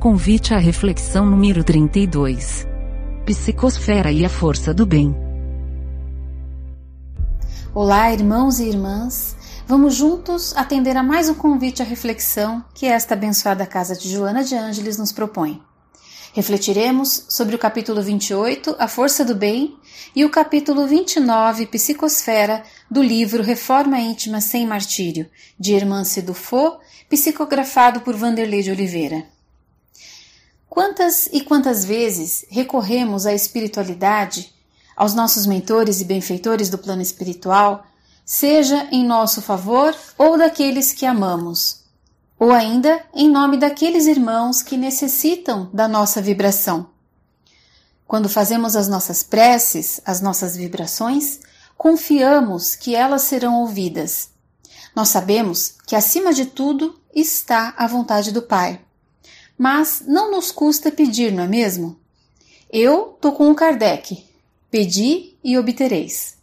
Convite à reflexão número 32. Psicosfera e a força do bem. Olá, irmãos e irmãs. Vamos juntos atender a mais um convite à reflexão que esta abençoada casa de Joana de Ângeles nos propõe. Refletiremos sobre o capítulo 28, A Força do Bem, e o capítulo 29, Psicosfera, do livro Reforma Íntima Sem Martírio, de Hermance Dufaux, psicografado por Vanderlei de Oliveira. Quantas e quantas vezes recorremos à espiritualidade, aos nossos mentores e benfeitores do plano espiritual, seja em nosso favor ou daqueles que amamos, ou ainda em nome daqueles irmãos que necessitam da nossa vibração. Quando fazemos as nossas preces, as nossas vibrações, confiamos que elas serão ouvidas. Nós sabemos que, acima de tudo, está a vontade do Pai mas não nos custa pedir, não é mesmo? Eu tô com o Kardec. Pedi e obtereis.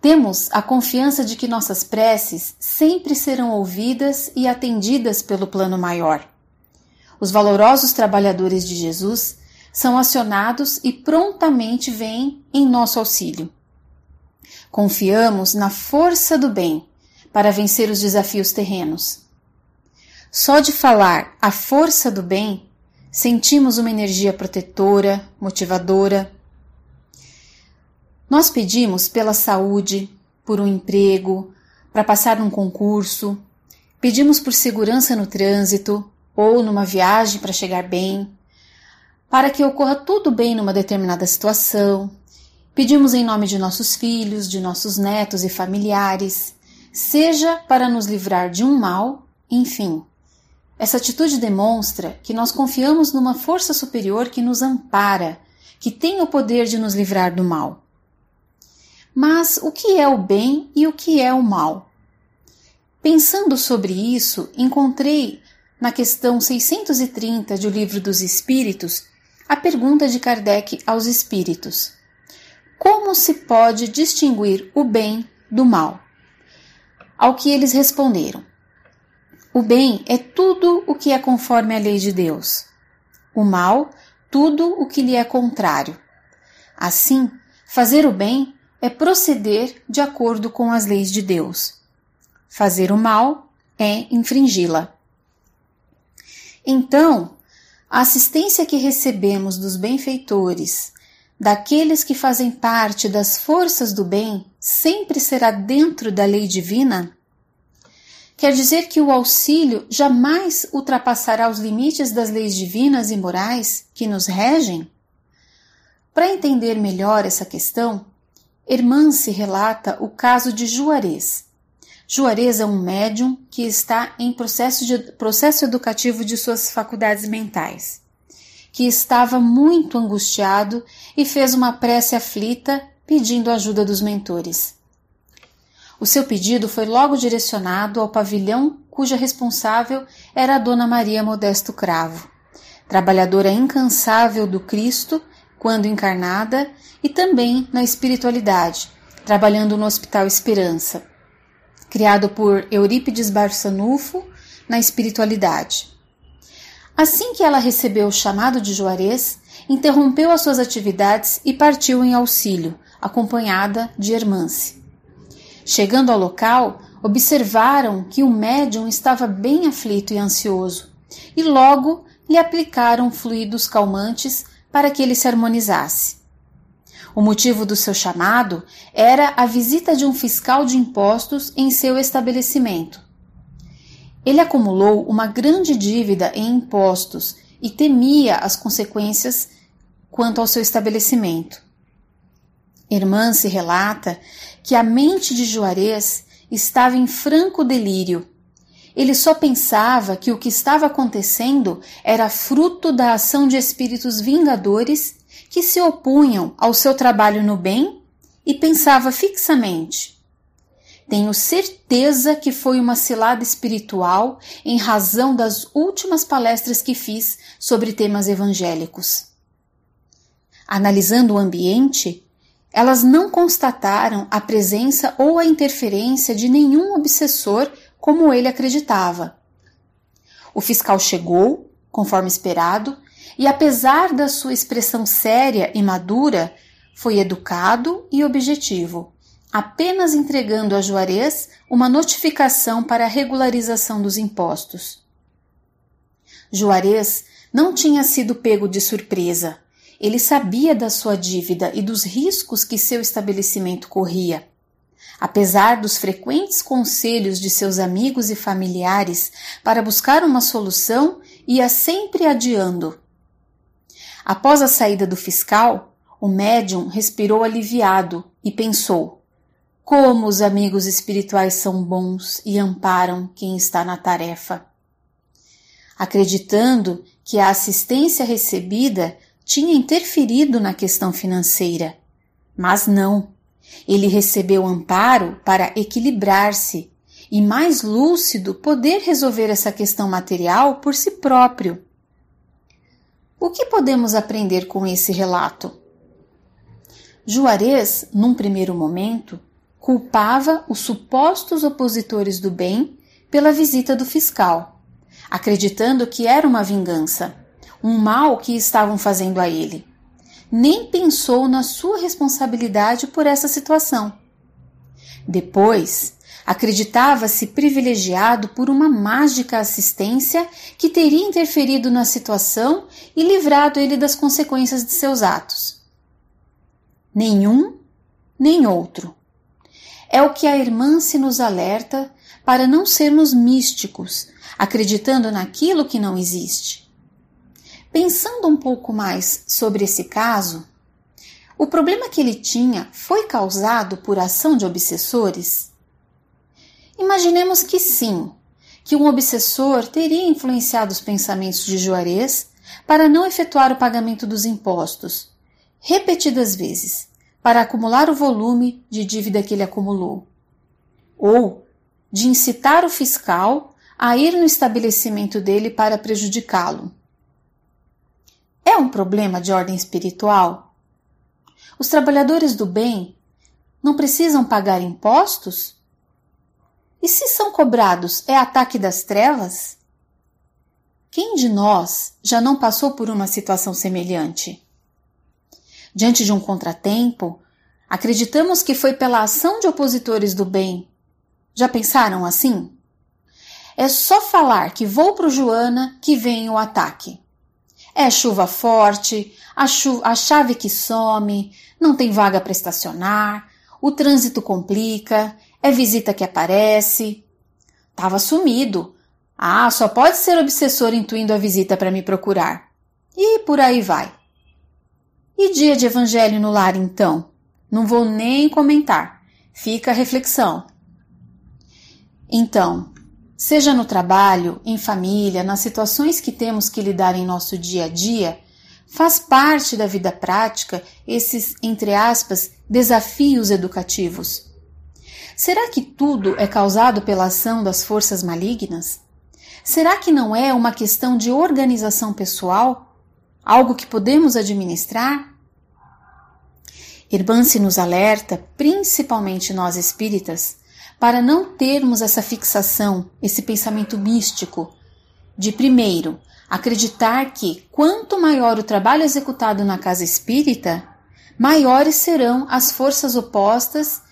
Temos a confiança de que nossas preces sempre serão ouvidas e atendidas pelo plano maior. Os valorosos trabalhadores de Jesus são acionados e prontamente vêm em nosso auxílio. Confiamos na força do bem para vencer os desafios terrenos. Só de falar a força do bem, sentimos uma energia protetora, motivadora. Nós pedimos pela saúde, por um emprego, para passar num concurso, pedimos por segurança no trânsito ou numa viagem para chegar bem, para que ocorra tudo bem numa determinada situação. Pedimos em nome de nossos filhos, de nossos netos e familiares, seja para nos livrar de um mal, enfim, essa atitude demonstra que nós confiamos numa força superior que nos ampara, que tem o poder de nos livrar do mal. Mas o que é o bem e o que é o mal? Pensando sobre isso, encontrei na questão 630 do Livro dos Espíritos a pergunta de Kardec aos espíritos: Como se pode distinguir o bem do mal? Ao que eles responderam: o bem é tudo o que é conforme à lei de Deus. O mal, tudo o que lhe é contrário. Assim, fazer o bem é proceder de acordo com as leis de Deus. Fazer o mal é infringi-la. Então, a assistência que recebemos dos benfeitores, daqueles que fazem parte das forças do bem, sempre será dentro da lei divina? Quer dizer que o auxílio jamais ultrapassará os limites das leis divinas e morais que nos regem? Para entender melhor essa questão, Hermance relata o caso de Juarez. Juarez é um médium que está em processo, de, processo educativo de suas faculdades mentais, que estava muito angustiado e fez uma prece aflita pedindo ajuda dos mentores. O seu pedido foi logo direcionado ao pavilhão cuja responsável era a Dona Maria Modesto Cravo, trabalhadora incansável do Cristo quando encarnada e também na espiritualidade, trabalhando no Hospital Esperança, criado por Eurípides Barçanufo na espiritualidade. Assim que ela recebeu o chamado de Juarez, interrompeu as suas atividades e partiu em auxílio, acompanhada de Hermance. Chegando ao local, observaram que o médium estava bem aflito e ansioso, e logo lhe aplicaram fluidos calmantes para que ele se harmonizasse. O motivo do seu chamado era a visita de um fiscal de impostos em seu estabelecimento. Ele acumulou uma grande dívida em impostos e temia as consequências quanto ao seu estabelecimento. Irmã se relata que a mente de Juarez estava em franco delírio. Ele só pensava que o que estava acontecendo era fruto da ação de espíritos vingadores que se opunham ao seu trabalho no bem e pensava fixamente: Tenho certeza que foi uma cilada espiritual em razão das últimas palestras que fiz sobre temas evangélicos. Analisando o ambiente, elas não constataram a presença ou a interferência de nenhum obsessor como ele acreditava. O fiscal chegou, conforme esperado, e apesar da sua expressão séria e madura, foi educado e objetivo, apenas entregando a Juarez uma notificação para a regularização dos impostos. Juarez não tinha sido pego de surpresa. Ele sabia da sua dívida e dos riscos que seu estabelecimento corria. Apesar dos frequentes conselhos de seus amigos e familiares para buscar uma solução, ia sempre adiando. Após a saída do fiscal, o médium respirou aliviado e pensou: como os amigos espirituais são bons e amparam quem está na tarefa. Acreditando que a assistência recebida tinha interferido na questão financeira. Mas não. Ele recebeu amparo para equilibrar-se e, mais lúcido, poder resolver essa questão material por si próprio. O que podemos aprender com esse relato? Juarez, num primeiro momento, culpava os supostos opositores do bem pela visita do fiscal, acreditando que era uma vingança, um mal que estavam fazendo a ele. Nem pensou na sua responsabilidade por essa situação. Depois, acreditava-se privilegiado por uma mágica assistência que teria interferido na situação e livrado ele das consequências de seus atos. Nenhum, nem outro. É o que a irmã se nos alerta para não sermos místicos, acreditando naquilo que não existe. Pensando um pouco mais sobre esse caso, o problema que ele tinha foi causado por ação de obsessores? Imaginemos que sim, que um obsessor teria influenciado os pensamentos de Juarez para não efetuar o pagamento dos impostos, repetidas vezes, para acumular o volume de dívida que ele acumulou, ou de incitar o fiscal a ir no estabelecimento dele para prejudicá-lo. É um problema de ordem espiritual? Os trabalhadores do bem não precisam pagar impostos? E se são cobrados, é ataque das trevas? Quem de nós já não passou por uma situação semelhante? diante de um contratempo, acreditamos que foi pela ação de opositores do bem. Já pensaram assim? É só falar que vou pro Joana que vem o ataque. É chuva forte, a, chu a chave que some, não tem vaga para estacionar, o trânsito complica, é visita que aparece. Tava sumido. Ah, só pode ser obsessor intuindo a visita para me procurar. E por aí vai. E dia de evangelho no lar, então? Não vou nem comentar. Fica a reflexão. Então, seja no trabalho, em família, nas situações que temos que lidar em nosso dia a dia, faz parte da vida prática esses, entre aspas, desafios educativos. Será que tudo é causado pela ação das forças malignas? Será que não é uma questão de organização pessoal? algo que podemos administrar? Irmã-se nos alerta, principalmente nós espíritas, para não termos essa fixação, esse pensamento místico, de primeiro, acreditar que quanto maior o trabalho executado na casa espírita, maiores serão as forças opostas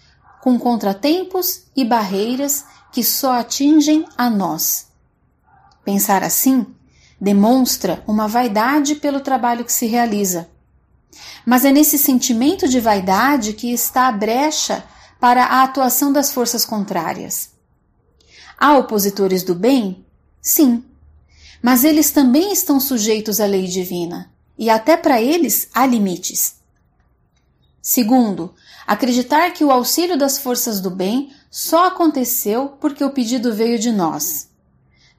com contratempos e barreiras que só atingem a nós. Pensar assim demonstra uma vaidade pelo trabalho que se realiza. Mas é nesse sentimento de vaidade que está a brecha para a atuação das forças contrárias. Há opositores do bem? Sim. Mas eles também estão sujeitos à lei divina, e até para eles há limites. Segundo, acreditar que o auxílio das forças do bem só aconteceu porque o pedido veio de nós.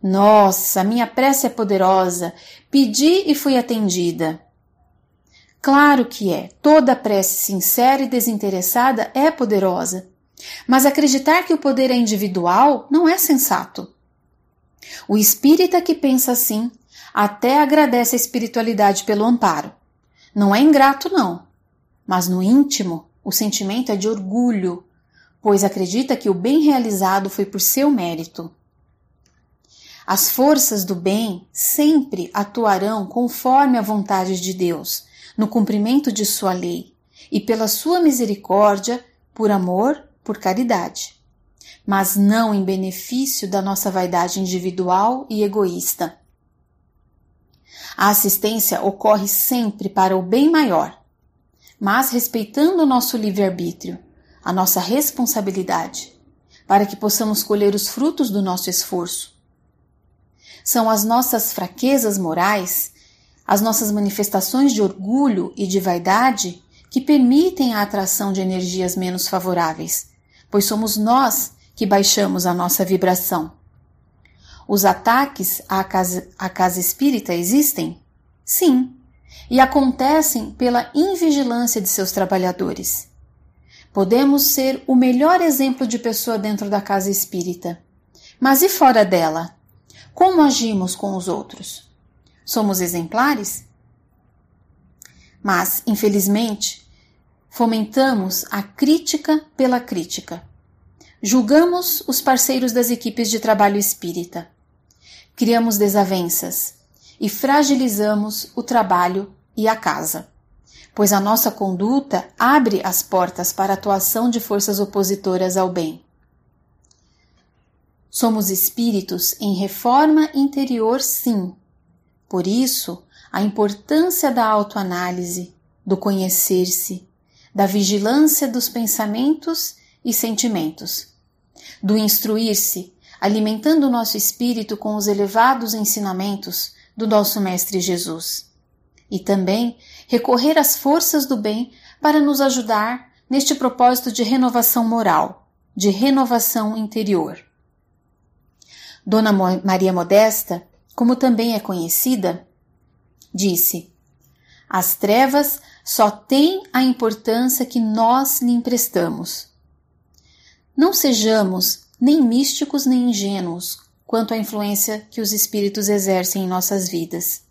Nossa, minha prece é poderosa. Pedi e fui atendida. Claro que é. Toda prece sincera e desinteressada é poderosa. Mas acreditar que o poder é individual não é sensato. O espírita que pensa assim até agradece a espiritualidade pelo amparo. Não é ingrato, não. Mas no íntimo, o sentimento é de orgulho, pois acredita que o bem realizado foi por seu mérito. As forças do bem sempre atuarão conforme a vontade de Deus, no cumprimento de sua lei, e pela sua misericórdia, por amor, por caridade, mas não em benefício da nossa vaidade individual e egoísta. A assistência ocorre sempre para o bem maior, mas respeitando o nosso livre-arbítrio, a nossa responsabilidade, para que possamos colher os frutos do nosso esforço. São as nossas fraquezas morais, as nossas manifestações de orgulho e de vaidade que permitem a atração de energias menos favoráveis, pois somos nós que baixamos a nossa vibração. Os ataques à casa, à casa espírita existem? Sim, e acontecem pela invigilância de seus trabalhadores. Podemos ser o melhor exemplo de pessoa dentro da casa espírita. Mas e fora dela? Como agimos com os outros? Somos exemplares? Mas, infelizmente, fomentamos a crítica pela crítica. Julgamos os parceiros das equipes de trabalho espírita criamos desavenças e fragilizamos o trabalho e a casa, pois a nossa conduta abre as portas para a atuação de forças opositoras ao bem. Somos espíritos em reforma interior, sim. Por isso, a importância da autoanálise, do conhecer-se, da vigilância dos pensamentos e sentimentos, do instruir-se alimentando o nosso espírito com os elevados ensinamentos do nosso Mestre Jesus. E também recorrer às forças do bem para nos ajudar neste propósito de renovação moral, de renovação interior. Dona Maria Modesta, como também é conhecida, disse: As trevas só têm a importância que nós lhe emprestamos. Não sejamos nem místicos nem ingênuos quanto à influência que os espíritos exercem em nossas vidas.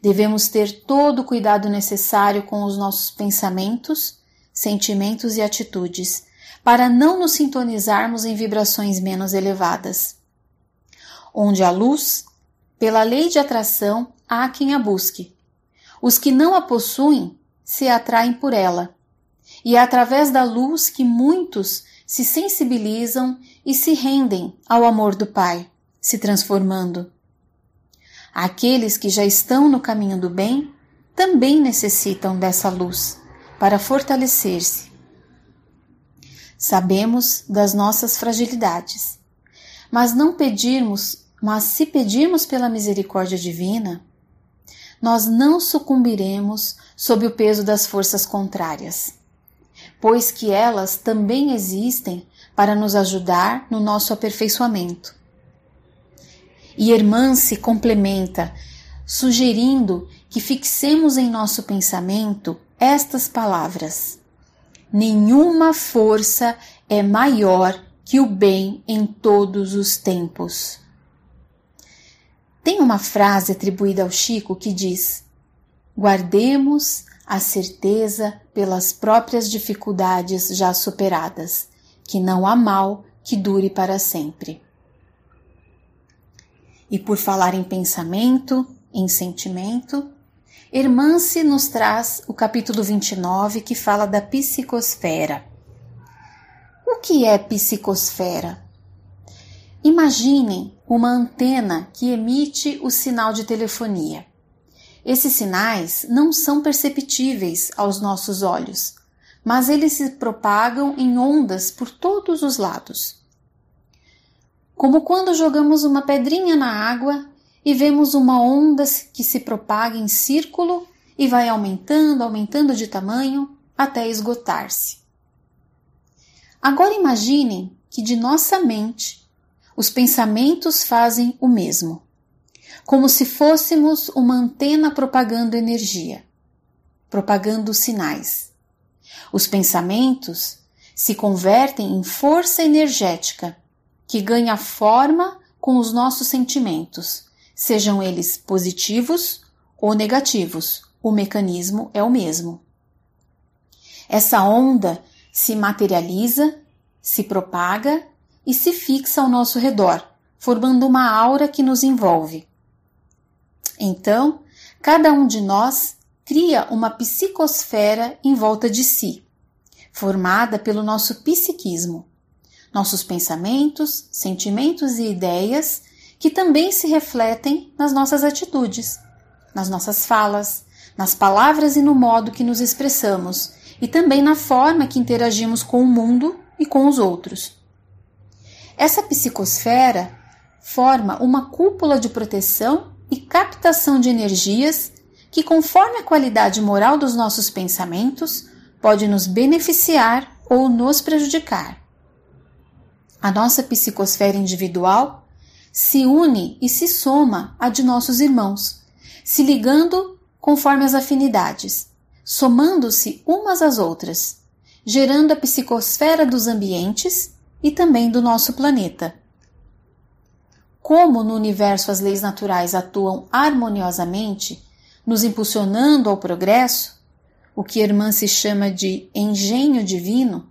Devemos ter todo o cuidado necessário com os nossos pensamentos, sentimentos e atitudes, para não nos sintonizarmos em vibrações menos elevadas. Onde há luz, pela lei de atração, há quem a busque. Os que não a possuem se atraem por ela. E é através da luz que muitos se sensibilizam e se rendem ao amor do Pai, se transformando. Aqueles que já estão no caminho do bem também necessitam dessa luz para fortalecer-se. Sabemos das nossas fragilidades, mas não pedirmos, mas se pedirmos pela misericórdia divina, nós não sucumbiremos sob o peso das forças contrárias pois que elas também existem para nos ajudar no nosso aperfeiçoamento. E Irmã se complementa, sugerindo que fixemos em nosso pensamento estas palavras: Nenhuma força é maior que o bem em todos os tempos. Tem uma frase atribuída ao Chico que diz: Guardemos a certeza pelas próprias dificuldades já superadas, que não há mal que dure para sempre. E por falar em pensamento, em sentimento, Hermance nos traz o capítulo 29 que fala da psicosfera. O que é psicosfera? Imaginem uma antena que emite o sinal de telefonia. Esses sinais não são perceptíveis aos nossos olhos, mas eles se propagam em ondas por todos os lados. Como quando jogamos uma pedrinha na água e vemos uma onda que se propaga em círculo e vai aumentando, aumentando de tamanho até esgotar-se. Agora imaginem que de nossa mente os pensamentos fazem o mesmo como se fôssemos uma antena propagando energia, propagando sinais. Os pensamentos se convertem em força energética que ganha forma com os nossos sentimentos, sejam eles positivos ou negativos. O mecanismo é o mesmo. Essa onda se materializa, se propaga e se fixa ao nosso redor, formando uma aura que nos envolve. Então, cada um de nós cria uma psicosfera em volta de si, formada pelo nosso psiquismo, nossos pensamentos, sentimentos e ideias que também se refletem nas nossas atitudes, nas nossas falas, nas palavras e no modo que nos expressamos, e também na forma que interagimos com o mundo e com os outros. Essa psicosfera forma uma cúpula de proteção e captação de energias que, conforme a qualidade moral dos nossos pensamentos, pode nos beneficiar ou nos prejudicar. A nossa psicosfera individual se une e se soma à de nossos irmãos, se ligando conforme as afinidades, somando-se umas às outras, gerando a psicosfera dos ambientes e também do nosso planeta. Como no universo as leis naturais atuam harmoniosamente, nos impulsionando ao progresso, o que Irmã se chama de engenho divino,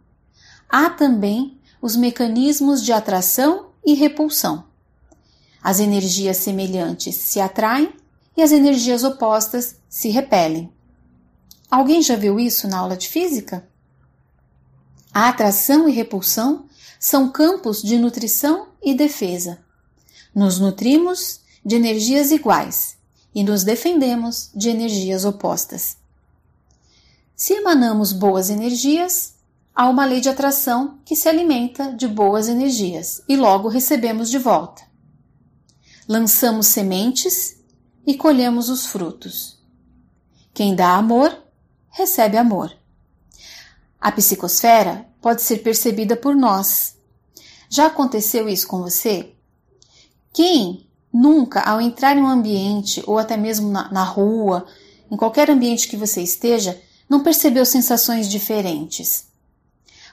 há também os mecanismos de atração e repulsão. As energias semelhantes se atraem e as energias opostas se repelem. Alguém já viu isso na aula de física? A atração e repulsão são campos de nutrição e defesa. Nos nutrimos de energias iguais e nos defendemos de energias opostas. Se emanamos boas energias, há uma lei de atração que se alimenta de boas energias e logo recebemos de volta. Lançamos sementes e colhemos os frutos. Quem dá amor, recebe amor. A psicosfera pode ser percebida por nós. Já aconteceu isso com você? Quem nunca, ao entrar em um ambiente ou até mesmo na, na rua, em qualquer ambiente que você esteja, não percebeu sensações diferentes?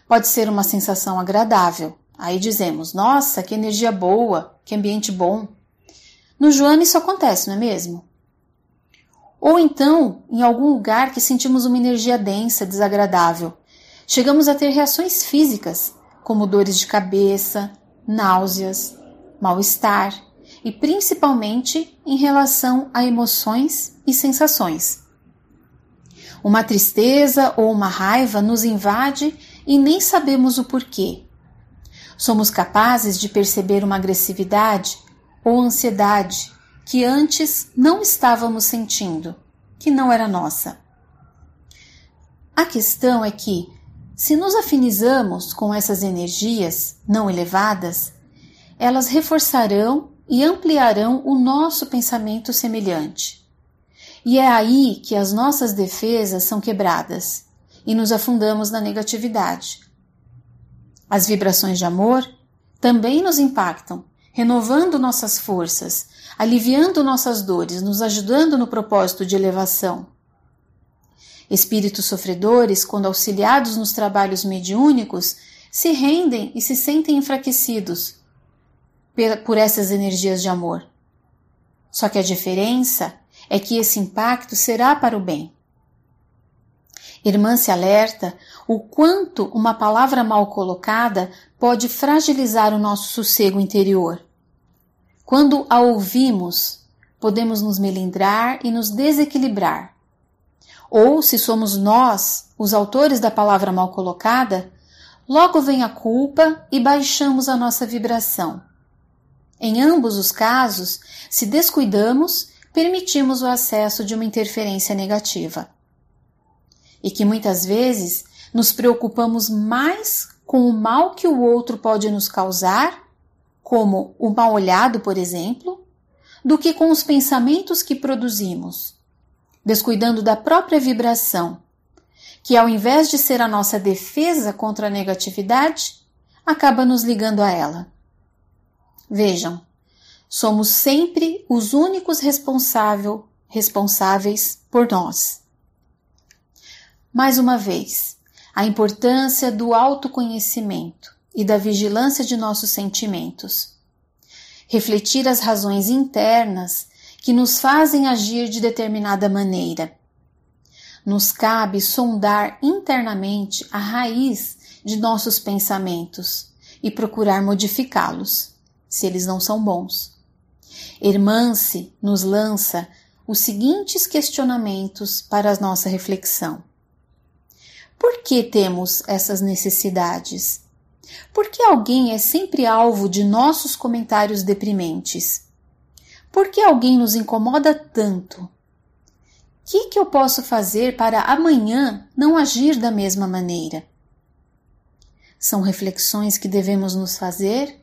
Pode ser uma sensação agradável. Aí dizemos: Nossa, que energia boa, que ambiente bom. No Joana isso acontece, não é mesmo? Ou então, em algum lugar que sentimos uma energia densa, desagradável, chegamos a ter reações físicas, como dores de cabeça, náuseas, mal-estar e principalmente em relação a emoções e sensações. Uma tristeza ou uma raiva nos invade e nem sabemos o porquê. Somos capazes de perceber uma agressividade ou ansiedade que antes não estávamos sentindo, que não era nossa. A questão é que, se nos afinizamos com essas energias não elevadas, elas reforçarão e ampliarão o nosso pensamento semelhante. E é aí que as nossas defesas são quebradas e nos afundamos na negatividade. As vibrações de amor também nos impactam, renovando nossas forças, aliviando nossas dores, nos ajudando no propósito de elevação. Espíritos sofredores, quando auxiliados nos trabalhos mediúnicos, se rendem e se sentem enfraquecidos por essas energias de amor. Só que a diferença é que esse impacto será para o bem. Irmã se alerta o quanto uma palavra mal colocada pode fragilizar o nosso sossego interior. Quando a ouvimos, podemos nos melindrar e nos desequilibrar. Ou, se somos nós os autores da palavra mal colocada, logo vem a culpa e baixamos a nossa vibração. Em ambos os casos, se descuidamos, permitimos o acesso de uma interferência negativa. E que muitas vezes nos preocupamos mais com o mal que o outro pode nos causar, como o mal olhado, por exemplo, do que com os pensamentos que produzimos, descuidando da própria vibração, que ao invés de ser a nossa defesa contra a negatividade, acaba nos ligando a ela. Vejam, somos sempre os únicos responsável, responsáveis por nós. Mais uma vez, a importância do autoconhecimento e da vigilância de nossos sentimentos. Refletir as razões internas que nos fazem agir de determinada maneira. Nos cabe sondar internamente a raiz de nossos pensamentos e procurar modificá-los. se eles não são bons. Irmã-se nos lança os seguintes questionamentos para a nossa reflexão. Por que temos essas necessidades? Por que alguém é sempre alvo de nossos comentários deprimentes? Por que alguém nos incomoda tanto? O que, que eu posso fazer para amanhã não agir da mesma maneira? São reflexões que devemos nos fazer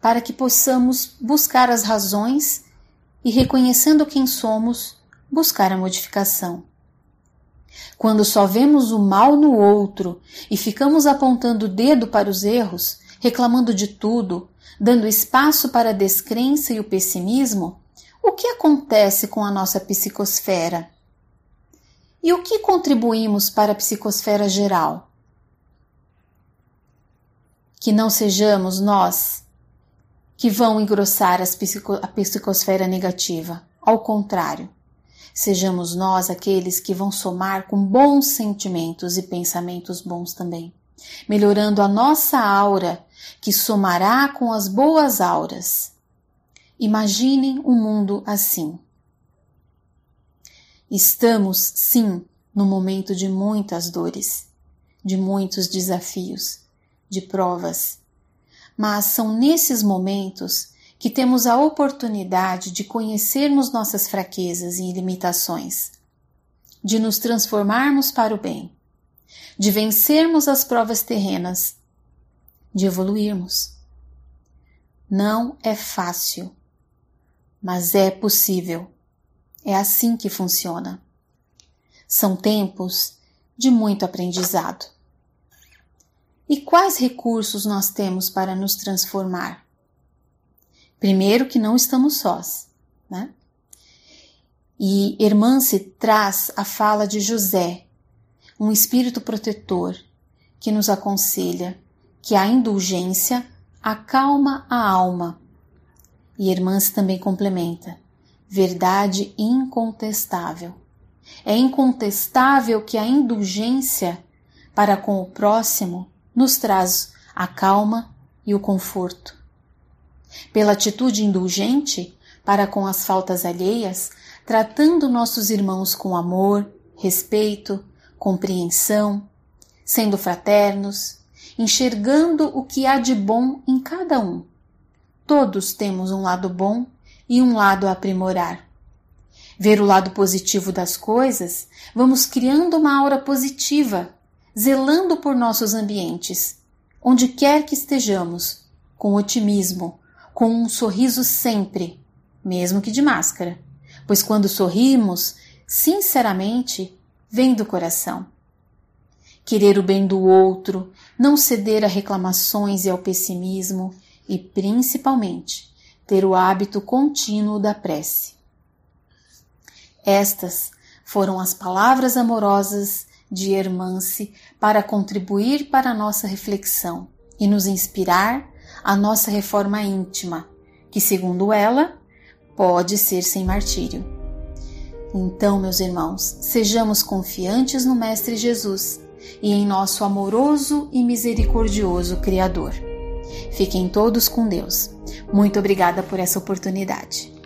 para que possamos buscar as razões e, reconhecendo quem somos, buscar a modificação. Quando só vemos o mal no outro e ficamos apontando o dedo para os erros, reclamando de tudo, dando espaço para a descrença e o pessimismo, o que acontece com a nossa psicosfera? E o que contribuímos para a psicosfera geral? Que não sejamos nós que vão engrossar psico a psicosfera negativa. Ao contrário, sejamos nós aqueles que vão somar com bons sentimentos e pensamentos bons também, melhorando a nossa aura, que somará com as boas auras. Imaginem um mundo assim. Estamos, sim, no momento de muitas dores, de muitos desafios, de provas, mas são nesses momentos que temos a oportunidade de conhecermos nossas fraquezas e limitações, de nos transformarmos para o bem, de vencermos as provas terrenas, de evoluirmos. Não é fácil, mas é possível. É assim que funciona. São tempos de muito aprendizado. E quais recursos nós temos para nos transformar? Primeiro, que não estamos sós, né? E Hermance traz a fala de José, um espírito protetor que nos aconselha que a indulgência acalma a alma. E Hermance também complementa: verdade incontestável. É incontestável que a indulgência para com o próximo nos traz a calma e o conforto. Pela atitude indulgente para com as faltas alheias, tratando nossos irmãos com amor, respeito, compreensão, sendo fraternos, enxergando o que há de bom em cada um. Todos temos um lado bom e um lado a aprimorar. Ver o lado positivo das coisas, vamos criando uma aura positiva zelando por nossos ambientes, onde quer que estejamos, com otimismo, com um sorriso sempre, mesmo que de máscara, pois quando sorrimos, sinceramente, vem do coração. Querer o bem do outro, não ceder a reclamações e ao pessimismo e, principalmente, ter o hábito contínuo da prece. Estas foram as palavras amorosas de Hermance para contribuir para a nossa reflexão e nos inspirar a nossa reforma íntima, que, segundo ela, pode ser sem martírio. Então, meus irmãos, sejamos confiantes no Mestre Jesus e em nosso amoroso e misericordioso Criador. Fiquem todos com Deus. Muito obrigada por essa oportunidade.